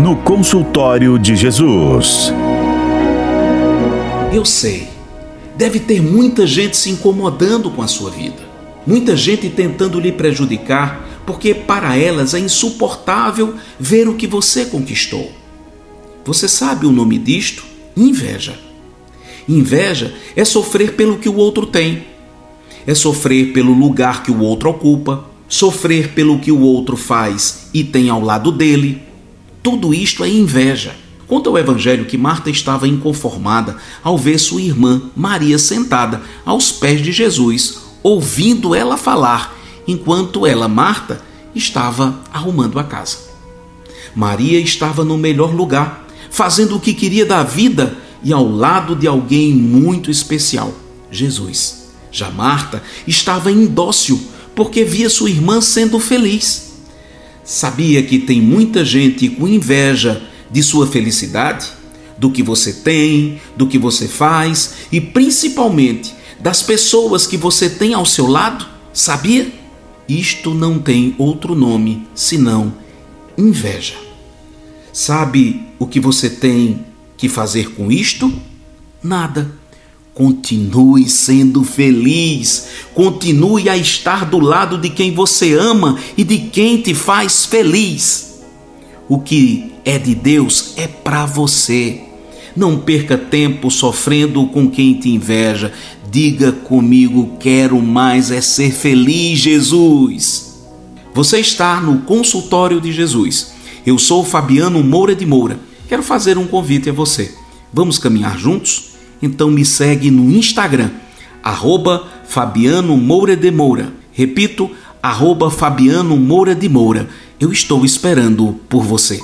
no consultório de Jesus. Eu sei, deve ter muita gente se incomodando com a sua vida, muita gente tentando lhe prejudicar, porque para elas é insuportável ver o que você conquistou. Você sabe o nome disto? Inveja. Inveja é sofrer pelo que o outro tem, é sofrer pelo lugar que o outro ocupa, sofrer pelo que o outro faz e tem ao lado dele. Tudo isto é inveja. Conta o Evangelho que Marta estava inconformada ao ver sua irmã Maria sentada aos pés de Jesus, ouvindo ela falar, enquanto ela, Marta, estava arrumando a casa. Maria estava no melhor lugar, fazendo o que queria da vida e ao lado de alguém muito especial, Jesus. Já Marta estava indócil porque via sua irmã sendo feliz. Sabia que tem muita gente com inveja de sua felicidade, do que você tem, do que você faz e principalmente das pessoas que você tem ao seu lado? Sabia? Isto não tem outro nome senão inveja. Sabe o que você tem que fazer com isto? Nada. Continue sendo feliz, continue a estar do lado de quem você ama e de quem te faz feliz. O que é de Deus é para você. Não perca tempo sofrendo com quem te inveja. Diga comigo: quero mais é ser feliz, Jesus. Você está no consultório de Jesus. Eu sou Fabiano Moura de Moura. Quero fazer um convite a você. Vamos caminhar juntos? Então me segue no Instagram, arroba Fabiano Moura de Moura. Repito, arroba Fabiano Moura de Moura. Eu estou esperando por você.